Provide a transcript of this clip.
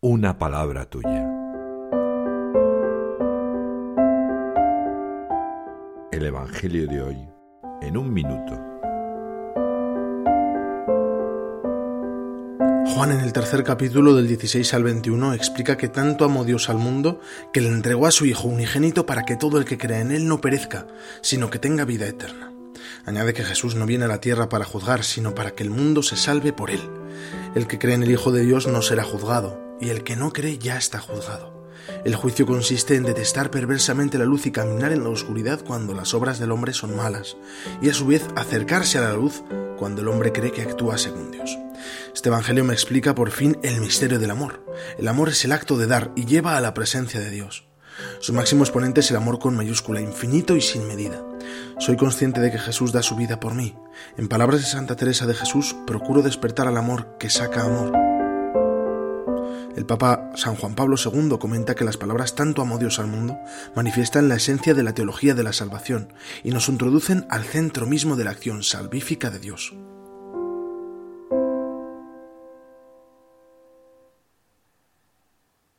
una palabra tuya. El Evangelio de hoy en un minuto. Juan en el tercer capítulo del 16 al 21 explica que tanto amó Dios al mundo que le entregó a su Hijo unigénito para que todo el que crea en Él no perezca, sino que tenga vida eterna. Añade que Jesús no viene a la tierra para juzgar, sino para que el mundo se salve por Él. El que cree en el Hijo de Dios no será juzgado, y el que no cree ya está juzgado. El juicio consiste en detestar perversamente la luz y caminar en la oscuridad cuando las obras del hombre son malas, y a su vez acercarse a la luz cuando el hombre cree que actúa según Dios. Este Evangelio me explica por fin el misterio del amor. El amor es el acto de dar y lleva a la presencia de Dios. Su máximo exponente es el amor con mayúscula, infinito y sin medida. Soy consciente de que Jesús da su vida por mí. En palabras de Santa Teresa de Jesús, procuro despertar al amor que saca amor. El Papa San Juan Pablo II comenta que las palabras tanto amó Dios al mundo manifiestan la esencia de la teología de la salvación y nos introducen al centro mismo de la acción salvífica de Dios.